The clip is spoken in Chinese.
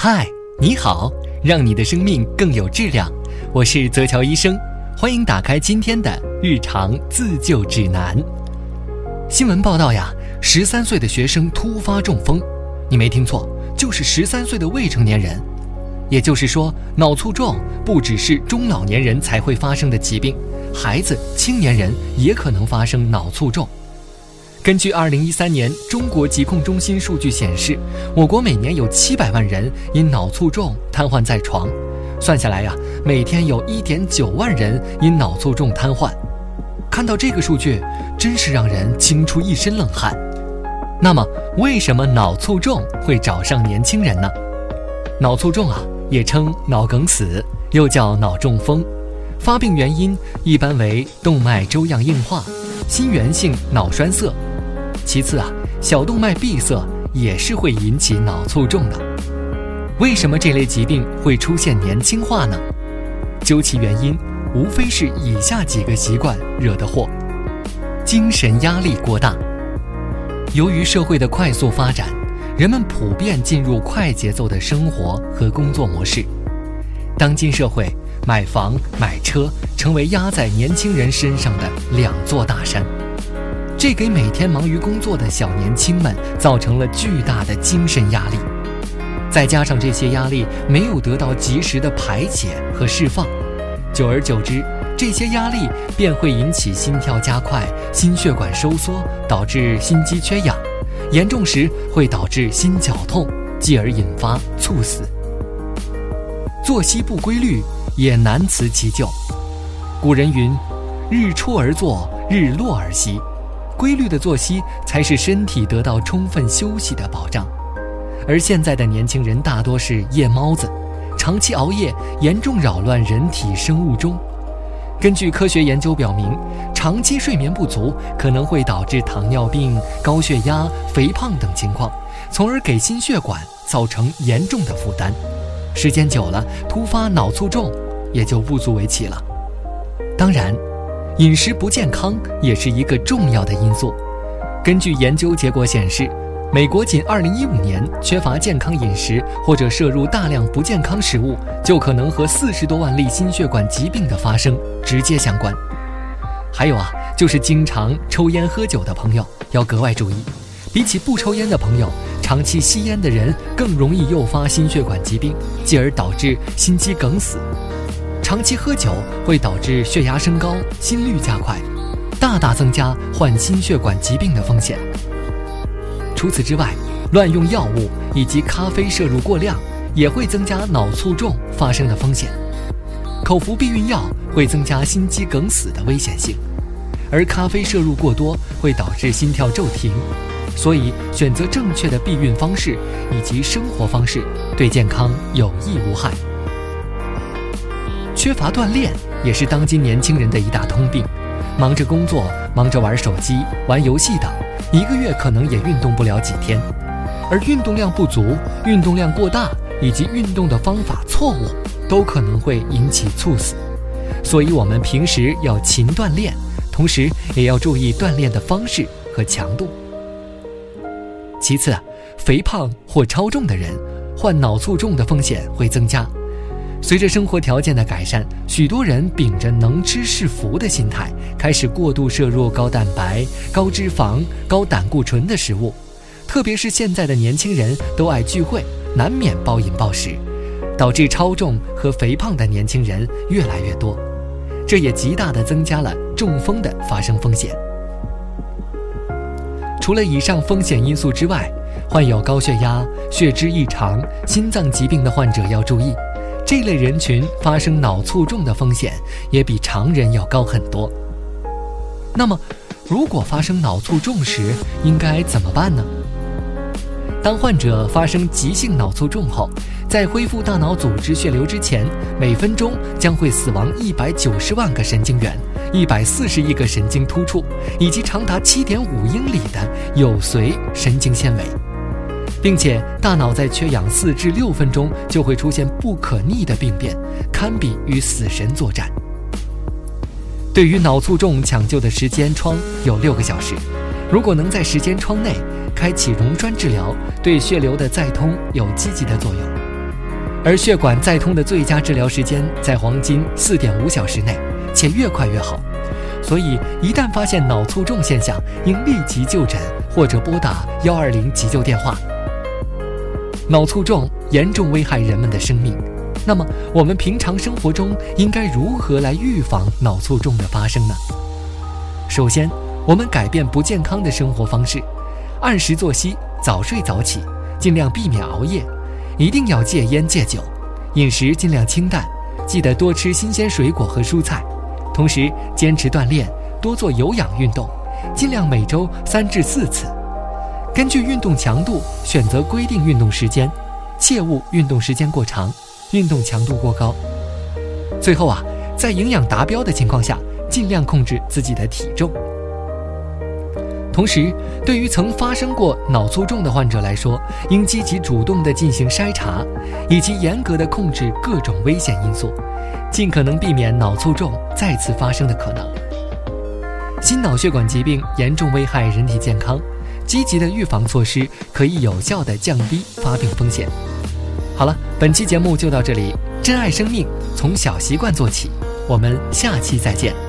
嗨，你好，让你的生命更有质量。我是泽乔医生，欢迎打开今天的日常自救指南。新闻报道呀，十三岁的学生突发中风，你没听错，就是十三岁的未成年人。也就是说，脑卒中不只是中老年人才会发生的疾病，孩子、青年人也可能发生脑卒中。根据2013年中国疾控中心数据显示，我国每年有700万人因脑卒中瘫痪在床，算下来呀，每天有1.9万人因脑卒中瘫痪。看到这个数据，真是让人惊出一身冷汗。那么，为什么脑卒中会找上年轻人呢？脑卒中啊。也称脑梗死，又叫脑中风，发病原因一般为动脉粥样硬化、心源性脑栓塞。其次啊，小动脉闭塞也是会引起脑卒中的。为什么这类疾病会出现年轻化呢？究其原因，无非是以下几个习惯惹的祸：精神压力过大。由于社会的快速发展。人们普遍进入快节奏的生活和工作模式。当今社会，买房买车成为压在年轻人身上的两座大山，这给每天忙于工作的小年轻们造成了巨大的精神压力。再加上这些压力没有得到及时的排解和释放，久而久之，这些压力便会引起心跳加快、心血管收缩，导致心肌缺氧。严重时会导致心绞痛，继而引发猝死。作息不规律也难辞其咎。古人云：“日出而作，日落而息。”规律的作息才是身体得到充分休息的保障。而现在的年轻人大多是夜猫子，长期熬夜严重扰乱人体生物钟。根据科学研究表明，长期睡眠不足可能会导致糖尿病、高血压、肥胖等情况，从而给心血管造成严重的负担。时间久了，突发脑卒中也就不足为奇了。当然，饮食不健康也是一个重要的因素。根据研究结果显示。美国仅2015年缺乏健康饮食或者摄入大量不健康食物，就可能和四十多万例心血管疾病的发生直接相关。还有啊，就是经常抽烟喝酒的朋友要格外注意，比起不抽烟的朋友，长期吸烟的人更容易诱发心血管疾病，继而导致心肌梗死。长期喝酒会导致血压升高、心率加快，大大增加患心血管疾病的风险。除此之外，乱用药物以及咖啡摄入过量，也会增加脑卒中发生的风险。口服避孕药会增加心肌梗死的危险性，而咖啡摄入过多会导致心跳骤停。所以，选择正确的避孕方式以及生活方式，对健康有益无害。缺乏锻炼也是当今年轻人的一大通病，忙着工作，忙着玩手机、玩游戏等。一个月可能也运动不了几天，而运动量不足、运动量过大以及运动的方法错误，都可能会引起猝死。所以，我们平时要勤锻炼，同时也要注意锻炼的方式和强度。其次，肥胖或超重的人，患脑卒中的风险会增加。随着生活条件的改善，许多人秉着能吃是福的心态，开始过度摄入高蛋白、高脂肪、高胆固醇的食物。特别是现在的年轻人都爱聚会，难免暴饮暴食，导致超重和肥胖的年轻人越来越多。这也极大地增加了中风的发生风险。除了以上风险因素之外，患有高血压、血脂异常、心脏疾病的患者要注意。这类人群发生脑卒中的风险也比常人要高很多。那么，如果发生脑卒中时，应该怎么办呢？当患者发生急性脑卒中后，在恢复大脑组织血流之前，每分钟将会死亡一百九十万个神经元、一百四十亿个神经突触，以及长达七点五英里的有髓神经纤维。并且，大脑在缺氧四至六分钟就会出现不可逆的病变，堪比与死神作战。对于脑卒中抢救的时间窗有六个小时，如果能在时间窗内开启溶栓治疗，对血流的再通有积极的作用。而血管再通的最佳治疗时间在黄金四点五小时内，且越快越好。所以，一旦发现脑卒中现象，应立即就诊或者拨打幺二零急救电话。脑卒中严重危害人们的生命，那么我们平常生活中应该如何来预防脑卒中的发生呢？首先，我们改变不健康的生活方式，按时作息，早睡早起，尽量避免熬夜，一定要戒烟戒酒，饮食尽量清淡，记得多吃新鲜水果和蔬菜，同时坚持锻炼，多做有氧运动，尽量每周三至四次。根据运动强度选择规定运动时间，切勿运动时间过长，运动强度过高。最后啊，在营养达标的情况下，尽量控制自己的体重。同时，对于曾发生过脑卒中的患者来说，应积极主动地进行筛查，以及严格地控制各种危险因素，尽可能避免脑卒中再次发生的可能。心脑血管疾病严重危害人体健康。积极的预防措施可以有效地降低发病风险。好了，本期节目就到这里。珍爱生命，从小习惯做起。我们下期再见。